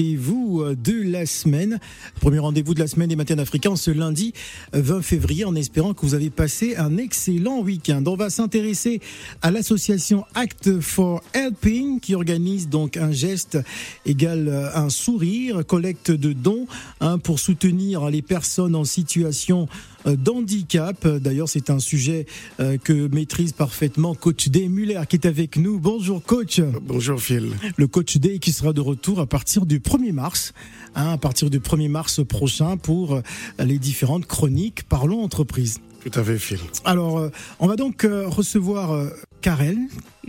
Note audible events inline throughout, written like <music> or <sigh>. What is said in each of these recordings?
Et vous euh, de la semaine, premier rendez-vous de la semaine des matins africains ce lundi 20 euh, février en espérant que vous avez passé un excellent week-end. On va s'intéresser à l'association Act for Helping qui organise donc un geste égal euh, un sourire, collecte de dons hein, pour soutenir les personnes en situation d'handicap. D'ailleurs, c'est un sujet euh, que maîtrise parfaitement coach Day Muller qui est avec nous. Bonjour coach. Bonjour Phil. Le coach Day qui sera de retour à partir du 1er mars, hein, à partir du 1er mars prochain pour les différentes chroniques Parlons entreprise. Tout à fait, Phil. Alors, on va donc recevoir Karel.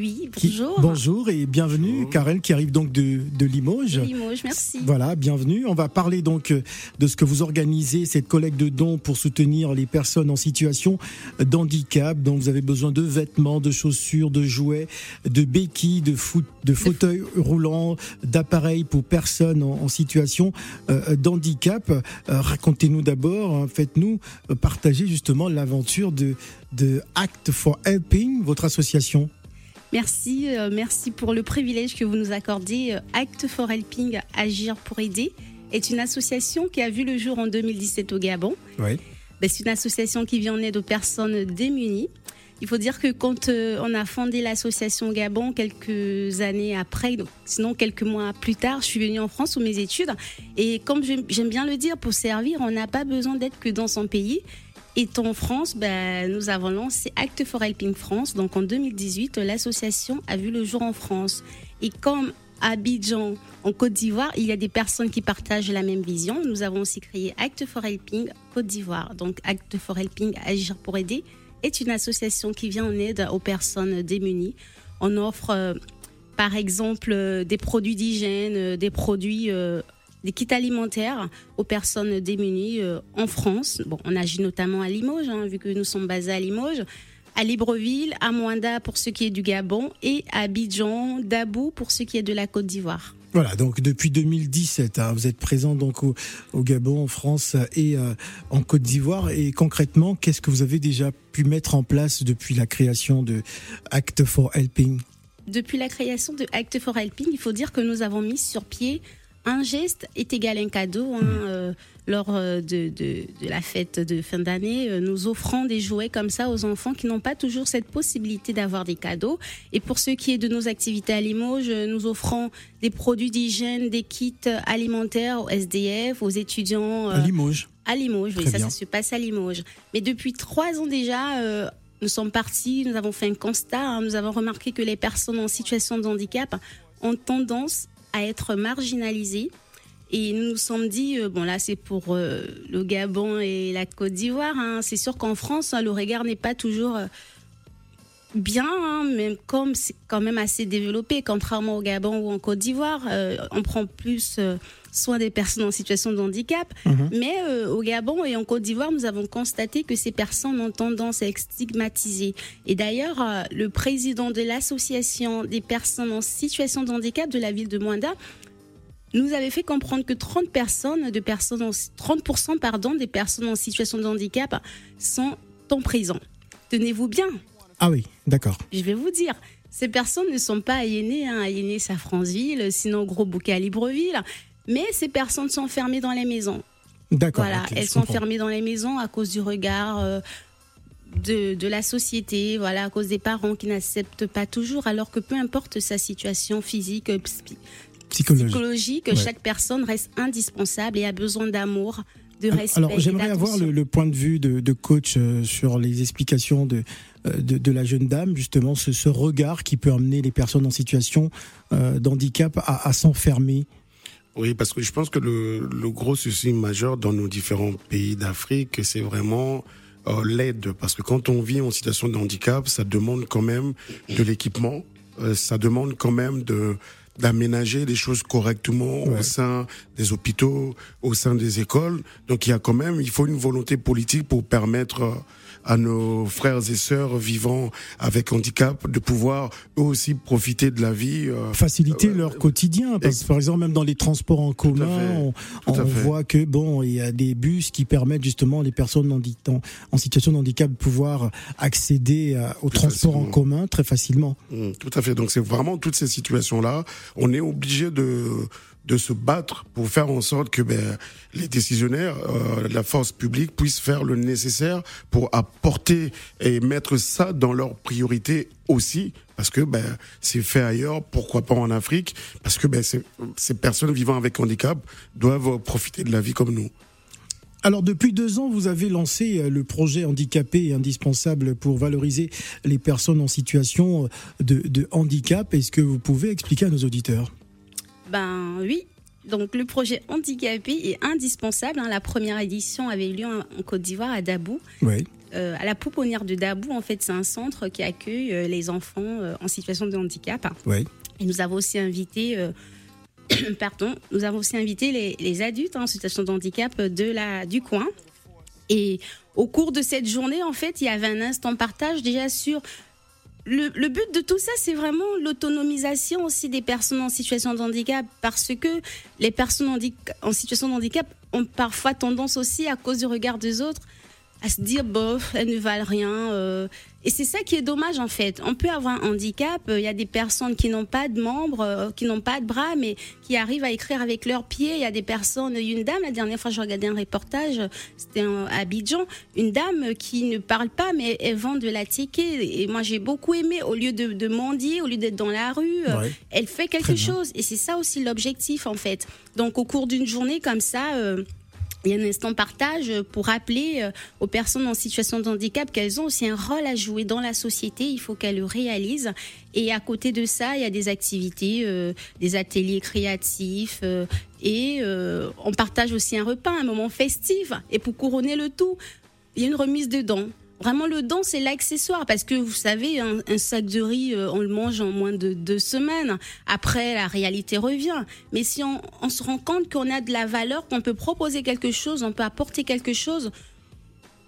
Oui, bonjour. bonjour et bienvenue, Karel, qui arrive donc de, de Limoges. De Limoges, merci. Voilà, bienvenue. On va parler donc euh, de ce que vous organisez, cette collecte de dons pour soutenir les personnes en situation d'handicap, dont vous avez besoin de vêtements, de chaussures, de jouets, de béquilles, de, foot, de fauteuils roulants, d'appareils pour personnes en, situation euh, d'handicap. Euh, racontez-nous d'abord, hein, faites-nous partager justement l'aventure de, de Act for Helping, votre association. Merci, euh, merci pour le privilège que vous nous accordez. Euh, Act for Helping, Agir pour aider, est une association qui a vu le jour en 2017 au Gabon. Oui. Ben, c'est une association qui vient en aide aux personnes démunies. Il faut dire que quand euh, on a fondé l'association au Gabon quelques années après, donc, sinon quelques mois plus tard, je suis venue en France pour mes études. Et comme j'aime bien le dire, pour servir, on n'a pas besoin d'être que dans son pays. Et en France, ben, nous avons lancé Act for Helping France. Donc en 2018, l'association a vu le jour en France. Et comme à Abidjan, en Côte d'Ivoire, il y a des personnes qui partagent la même vision. Nous avons aussi créé Act for Helping Côte d'Ivoire. Donc Act for Helping, Agir pour aider, est une association qui vient en aide aux personnes démunies. On offre euh, par exemple euh, des produits d'hygiène, euh, des produits des kits alimentaires aux personnes démunies euh, en France. Bon, on agit notamment à Limoges, hein, vu que nous sommes basés à Limoges, à Libreville, à Moanda pour ce qui est du Gabon et à Abidjan, Dabou pour ce qui est de la Côte d'Ivoire. Voilà, donc depuis 2017, hein, vous êtes présent donc au, Gabon, en France et euh, en Côte d'Ivoire. Et concrètement, qu'est-ce que vous avez déjà pu mettre en place depuis la création de Act for Helping? Depuis la création de Act for Helping, il faut dire que nous avons mis sur pied un geste est égal à un cadeau. Hein, mm. euh, lors euh, de, la fête de fin d'année, euh, nous offrons des jouets comme ça aux enfants qui n'ont pas toujours cette possibilité d'avoir des cadeaux. Et pour ce qui est de nos activités à Limoges, nous offrons des produits d'hygiène, des kits alimentaires aux SDF, aux étudiants. à Limoges. À Limoges, oui, ça, ça se passe à Limoges. Mais depuis trois ans déjà, nous sommes partis, nous avons fait un constat, hein, nous avons remarqué que les personnes en situation de handicap ont tendance à être marginalisés. Et nous nous sommes dit, euh, bon là c'est pour euh, le Gabon et la Côte d'Ivoire, hein. c'est sûr qu'en France, hein, le regard n'est pas toujours euh, bien, hein, même comme c'est quand même assez développé, contrairement au Gabon ou en Côte d'Ivoire, on prend plus soin des personnes en situation de handicap. Mhm. Mais au Gabon et en Côte d'Ivoire, nous avons constaté que ces personnes ont tendance à être stigmatisées. Et d'ailleurs, le président de l'association des personnes en situation de handicap de la ville de Moanda nous avait fait comprendre que 30 personnes, de personnes 30% pardon, des personnes en situation de handicap sont en prison. Tenez-vous bien, ah oui, d'accord. Je vais vous dire, ces personnes ne sont pas aliénées, hein, aliénées à Franceville, sinon Gros Bouquet à Libreville, mais ces personnes sont fermées dans les maisons. D'accord. Voilà, elles sont fermées dans les maisons à cause du regard. Euh, de, de, la société, voilà, à cause des parents qui n'acceptent pas toujours, alors que peu importe sa situation physique, psychologique, chaque personne reste indispensable et a besoin d'amour, alors, j'aimerais avoir le, point de vue de, coach euh, sur les explications de, euh, de, la jeune dame, justement, ce, regard qui peut amener les personnes en situation euh, d'handicap à, s'enfermer. Oui, parce que je pense que le, gros souci majeur dans nos différents pays d'Afrique, c'est vraiment l'aide. Parce que quand on vit en situation de handicap, ça demande quand même de l'équipement, ça demande quand même de d'aménager les choses correctement au sein des hôpitaux, au sein des écoles. Donc il y a quand même, il faut une volonté politique pour permettre à nos frères et sœurs vivant avec handicap de pouvoir eux aussi profiter de la vie. Euh, Faciliter euh, leur quotidien. Parce que, par exemple, même dans les transports en commun, on, voit que bon, il y a des bus qui permettent justement les personnes en, en situation de handicap de pouvoir accéder euh, aux transports en commun très facilement. Mmh, tout à fait. Donc c'est vraiment toutes ces situations-là. On est obligé de de se battre pour faire en sorte que ben, les décisionnaires, euh, la force publique puissent faire le nécessaire pour apporter et mettre ça dans leurs priorités aussi, parce que ben, c'est fait ailleurs, pourquoi pas en Afrique, parce que ben, ces personnes vivant avec handicap doivent profiter de la vie comme nous. Alors depuis deux ans, vous avez lancé euh, le projet handicapé indispensable pour valoriser les personnes en situation de, de handicap. Est-ce que vous pouvez expliquer à nos auditeurs? Ben oui, donc le projet handicapé est indispensable. Hein. La première édition avait eu lieu en Côte d'Ivoire à Dabou. Oui. Euh, à la pouponnière de Dabou, en fait, c'est un centre qui accueille euh, les enfants euh, en situation de handicap. Oui. Et nous avons aussi invité, <coughs> pardon, nous avons aussi invité les, les adultes hein, en situation de handicap de la du coin. Et au cours de cette journée, en fait, il y avait un instant partage déjà sur le, but de tout ça, c'est vraiment l'autonomisation aussi des personnes en situation de handicap, parce que les personnes en situation de handicap ont parfois tendance aussi, à cause du regard des autres, à se dire bof, elles ne valent rien. Euh. et c'est ça qui est dommage en fait. On peut avoir un handicap. Il y a des personnes qui n'ont pas de membres, euh, qui n'ont pas de bras, mais qui arrivent à écrire avec leurs pieds. Il y a des personnes. Une dame, la dernière fois, je regardais un reportage, c'était à Abidjan, une dame qui ne parle pas, mais elle vend de la ticket. Et moi, j'ai beaucoup aimé. Au lieu de, mendier, au lieu d'être dans la rue, euh, elle fait quelque chose. Et c'est ça aussi l'objectif en fait. Donc, au cours d'une journée comme ça il y a un instant partage pour rappeler euh, aux personnes en situation de handicap qu'elles ont aussi un rôle à jouer dans la société. Il faut qu'elles le réalisent. Et à côté de ça, il y a des activités, euh, des ateliers créatifs. Euh, et on partage aussi un repas, un moment festif. Et pour couronner le tout, il y a une remise de dons. Vraiment, le don, c'est l'accessoire parce que vous savez, un, sac de riz, euh, on le mange en moins de deux semaines. Après, la réalité revient. Mais si on, on se rend compte qu'on a de la valeur, qu'on peut proposer quelque chose, on peut apporter quelque chose,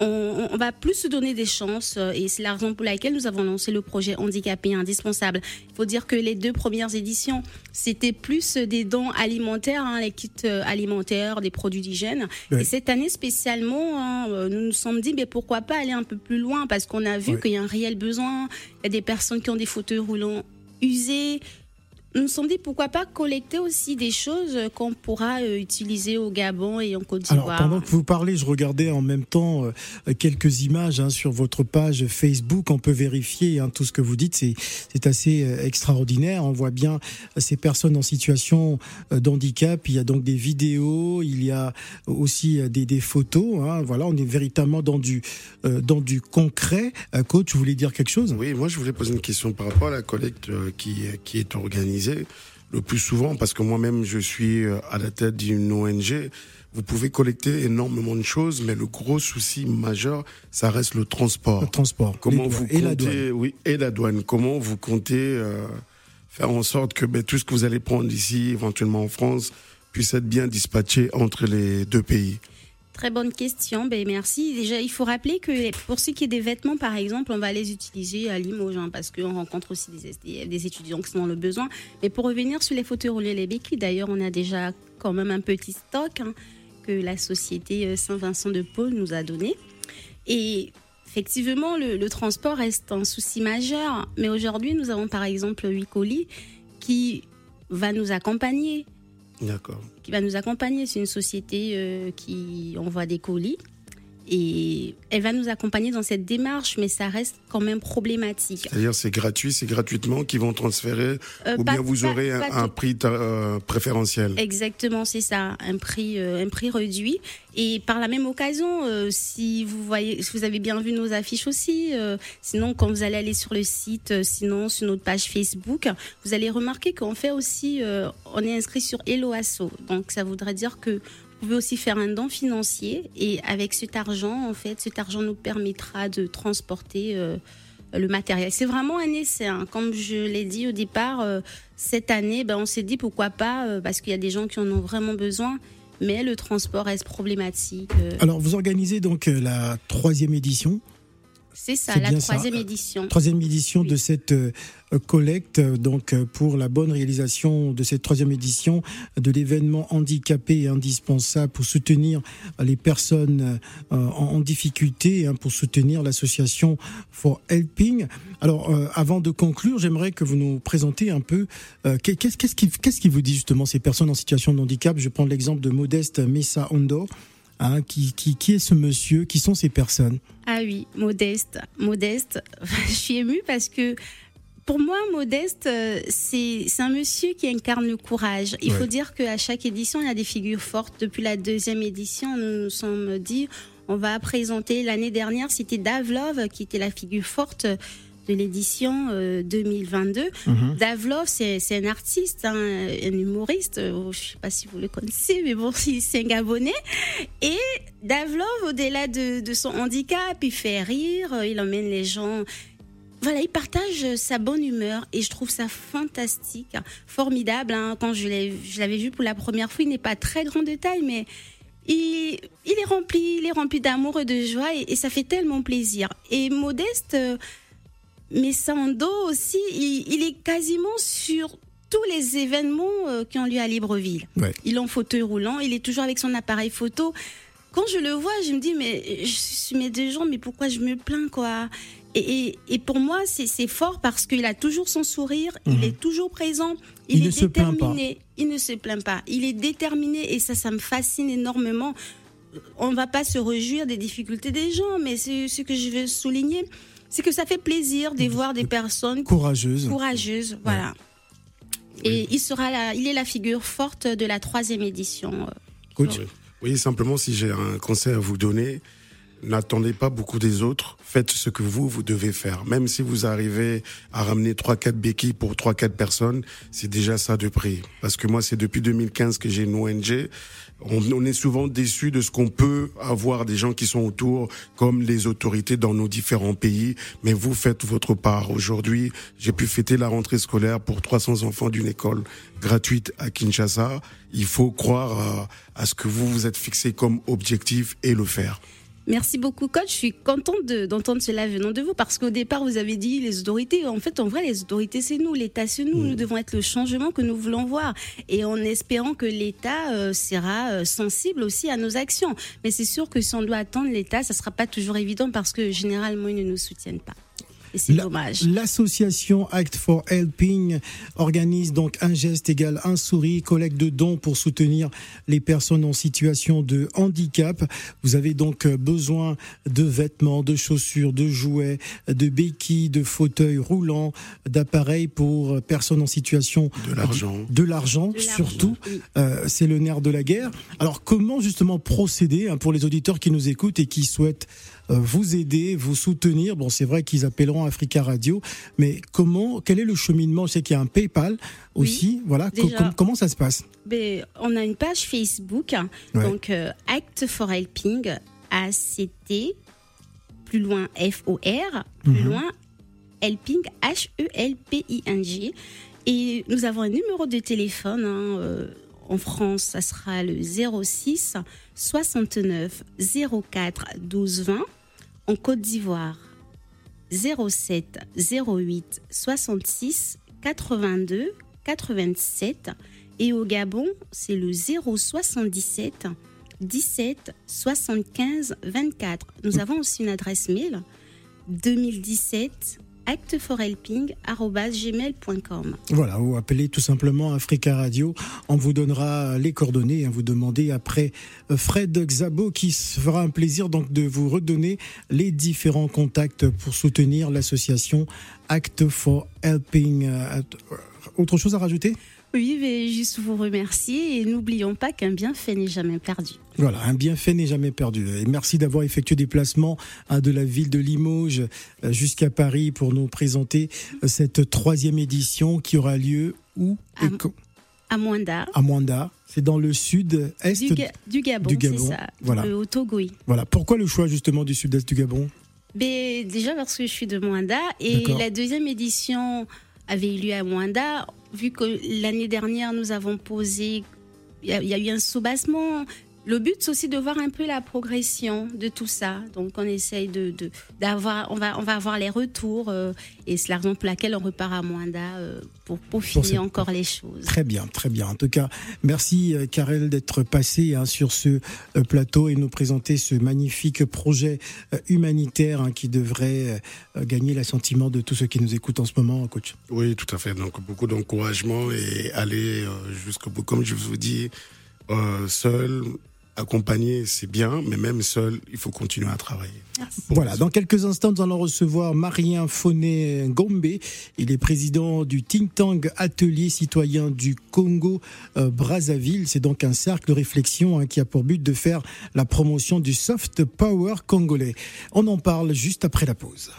on, va plus se donner des chances euh, et c'est la raison pour laquelle nous avons lancé le projet Handicapé Indispensable. Il faut dire que les deux premières éditions, c'était plus des dons alimentaires, hein, les kits euh, alimentaires, des produits d'hygiène. Et cette année spécialement, hein, euh, nous nous sommes dit, mais pourquoi pas aller un peu plus loin? Parce qu'on a vu qu'il y a un réel besoin. Il y a des personnes qui ont des fauteuils roulants usés, nous nous sommes dit pourquoi pas collecter aussi des choses qu'on pourra euh, utiliser au Gabon et en Côte d'Ivoire. Alors pendant que vous parlez, je regardais en même temps euh, quelques images hein, sur votre page Facebook. On peut vérifier hein, tout ce que vous dites. C'est assez euh, extraordinaire. On voit bien ces personnes en situation d'handicap. Il y a donc des vidéos, il y a aussi des, des photos. Hein. Voilà, on est véritablement dans du dans du concret. Coach, vous voulez dire quelque chose? Oui, moi je voulais poser une question par rapport à la collecte qui qui est organisée le plus souvent, parce que moi-même je suis euh, à la tête d'une ONG, vous pouvez collecter énormément de choses, mais le gros souci majeur, ça reste le transport. Le transport. Comment vous comptez, et la douane. oui, et la douane. Comment vous comptez euh, faire en sorte que ben, tout ce que vous allez prendre ici, éventuellement en France, puisse être bien dispatché entre les deux pays? Très bonne question. Ben, merci. Déjà, il faut rappeler que pour ce qui est des vêtements, par exemple, on va les utiliser à Limoges hein, parce qu'on rencontre aussi des, étudiants qui sont dans le besoin. Mais pour revenir sur les fauteuils roulés, les béquilles, d'ailleurs, on a déjà quand même un petit stock hein, que la société euh, Saint-Vincent de Paul nous a donné. Et effectivement, le, transport reste un souci majeur. Mais aujourd'hui, nous avons par exemple huit colis qui va nous accompagner D'accord. Qui va nous accompagner. C'est une société euh, qui envoie des colis. Et elle va nous accompagner dans cette démarche, mais ça reste quand même problématique. C'est-à-dire c'est gratuit, c'est gratuitement qu'ils vont transférer, euh, ou bien vous aurez un, prix euh, préférentiel? Exactement, c'est ça, un prix, un prix réduit. Et par la même occasion, si vous voyez, si vous avez bien vu nos affiches aussi, sinon quand vous allez aller sur le site, sinon sur notre page Facebook, vous allez remarquer qu'on fait aussi, on est inscrit sur Eloasso. Donc ça voudrait dire que pouvez aussi faire un don financier et avec cet argent, en fait, cet argent nous permettra de transporter euh, le matériel. C'est vraiment un essai. Hein. Comme je l'ai dit au départ, euh, cette année, ben, on s'est dit pourquoi pas, euh, parce qu'il y a des gens qui en ont vraiment besoin. Mais le transport reste problématique. Alors, vous organisez donc la troisième édition C'est ça, la troisième édition. Troisième édition de cette euh, collecte, donc euh, pour la bonne réalisation de cette troisième édition de l'événement handicapé et indispensable pour soutenir les personnes euh, en, difficulté, hein, pour soutenir l'association For Helping. Alors, avant de conclure, j'aimerais que vous nous présentiez un peu qu'est-ce qui, qui vous dit justement ces personnes en situation de handicap? Je prends l'exemple de Modeste Mesa Ondo. Hein, qui, qui, qui, est ce monsieur Qui sont ces personnes Ah oui, Modeste. Modeste, <laughs> je suis émue parce que pour moi, Modeste, euh, c'est un monsieur qui incarne le courage. Il faut dire qu'à chaque édition, il y a des figures fortes. Depuis la deuxième édition, nous nous sommes dit, on va présenter, l'année dernière, c'était Davlov qui était la figure forte de l'édition 2022. Euh, mhm. Davlov, c'est un artiste, hein, un humoriste. Euh, je ne sais pas si vous le connaissez, mais bon, <laughs> c'est un Gabonais. Et Davlov, au-delà de, son handicap, il fait rire, euh, il emmène les gens. Voilà, il partage sa bonne humeur et je trouve ça fantastique, formidable. Hein. Quand je l'avais vu pour la première fois, il n'est pas très grand de taille, mais il, est rempli, il est rempli d'amour et de joie et, et, ça fait tellement plaisir. Et Modeste, mais Sando aussi, il, est quasiment sur tous les événements euh, qui ont lieu à Libreville. Il est en fauteuil roulant, il est toujours avec son appareil photo. Quand je le vois, je me dis, mais je suis mes deux gens, mais pourquoi je me plains, quoi? Et, pour moi, c'est fort parce qu'il a toujours son sourire, il mhm. est toujours présent, il, est déterminé, il ne se plaint pas, il est déterminé et ça, ça me fascine énormément. On ne va pas se réjouir des difficultés des gens, mais c'est ce que je veux souligner, c'est que ça fait plaisir de voir des personnes courageuses. Courageuses, voilà. Et il sera là, il est la figure forte de la troisième édition. Coach. Oui, simplement si j'ai un conseil à vous donner, n'attendez pas beaucoup des autres. Faites ce que vous, vous devez faire. Même si vous arrivez à ramener trois, quatre béquilles pour trois, quatre personnes, c'est déjà ça de prix. Parce que moi, c'est depuis 2015 que j'ai une ONG. On, est souvent déçu de ce qu'on peut avoir des gens qui sont autour, comme les autorités dans nos différents pays. Mais vous faites votre part. Aujourd'hui, j'ai pu fêter la rentrée scolaire pour 300 enfants d'une école gratuite à Kinshasa. Il faut croire à ce que vous vous êtes fixé comme objectif et le faire. Merci beaucoup, coach. Je suis contente d'entendre cela venant de vous parce qu'au départ, vous avez dit les autorités. En fait, en vrai, les autorités, c'est nous. L'État, c'est nous. Nous mm. devons être le changement que nous voulons voir. Et en espérant que l'État euh, sera euh, sensible aussi à nos actions. Mais c'est sûr que si on doit attendre l'État, ça ne sera pas toujours évident parce que généralement, ils ne nous soutiennent pas c'est dommage. L'association Act for Helping organise donc un geste égal un sourire, collecte de dons pour soutenir les personnes en situation de handicap. Vous avez donc besoin de vêtements, de chaussures, de jouets, de béquilles, de fauteuils roulants, d'appareils pour personnes en situation de l'argent, de l'argent surtout. Euh, c'est le nerf de la guerre. Alors comment justement procéder hein, pour les auditeurs qui nous écoutent et qui souhaitent euh, vous aider, vous soutenir. Bon, c'est vrai qu'ils appelleront Africa Radio, mais comment, quel est le cheminement? Je sais qu'il y a un PayPal aussi. voilà, comment ça se passe? Ben, On a une page Facebook, donc euh, Act for Helping, ACT, plus loin F-O-R, plus mhm. loin Helping, H-E-L-P-I-N-G. Et nous avons un numéro de téléphone. Hein, euh, en France, ça sera le 06 69 04 12 20 en Côte d'Ivoire 07 08 66 82 87 et au Gabon c'est le 077 17 75 24. Nous avons aussi une adresse mail 2017 actforhelping.gmail.com. Voilà, vous appelez tout simplement Africa Radio. On vous donnera les coordonnées. Vous demandez après euh, Fred Xabo qui se fera un plaisir donc de vous redonner les différents contacts pour soutenir l'association Act for Helping. Euh, autre chose à rajouter? Oui, mais juste vous remercier et n'oublions pas qu'un bienfait n'est jamais perdu. Voilà, un bienfait n'est jamais perdu. Et merci d'avoir effectué des placements hein, de la ville de Limoges euh, jusqu'à Paris pour nous présenter euh, cette troisième édition qui aura lieu où à, à Mwanda. À Mwanda. C'est dans le sud-est du, Gabon, c'est ça, voilà. au Togo. Voilà. Pourquoi le choix justement du sud-est du Gabon? Ben, Déjà parce que je suis de Mwanda et la deuxième édition avait eu lieu à Mwanda vu que l'année dernière, nous avons posé, il y, a eu un soubassement, le but, c'est aussi de voir un peu la progression de tout ça. Donc, on essaye de, d'avoir, on va, on va avoir les retours, euh, et c'est la raison pour laquelle on repart à Moanda euh, pour peaufiner encore les choses. Très bien, très bien. En tout cas, merci euh, Karel d'être passé hein, sur ce plateau et nous présenter ce magnifique projet humanitaire hein, qui devrait gagner l'assentiment de tous ceux qui nous écoutent en ce moment, coach. Oui, tout à fait. Donc, beaucoup d'encouragement et aller jusqu'au bout. Comme je vous dis, seul, accompagner, c'est bien, mais même seul, il faut continuer à travailler. Voilà, dans quelques instants, nous allons recevoir Marien Foné Gombe. Il est président du think tank Atelier citoyen du Congo euh, Brazzaville. C'est donc un cercle de réflexion hein, qui a pour but de faire la promotion du soft power congolais. On en parle juste après la pause.